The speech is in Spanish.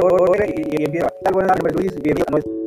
todo, y, y empieza, buenas, Luis, bienvenido,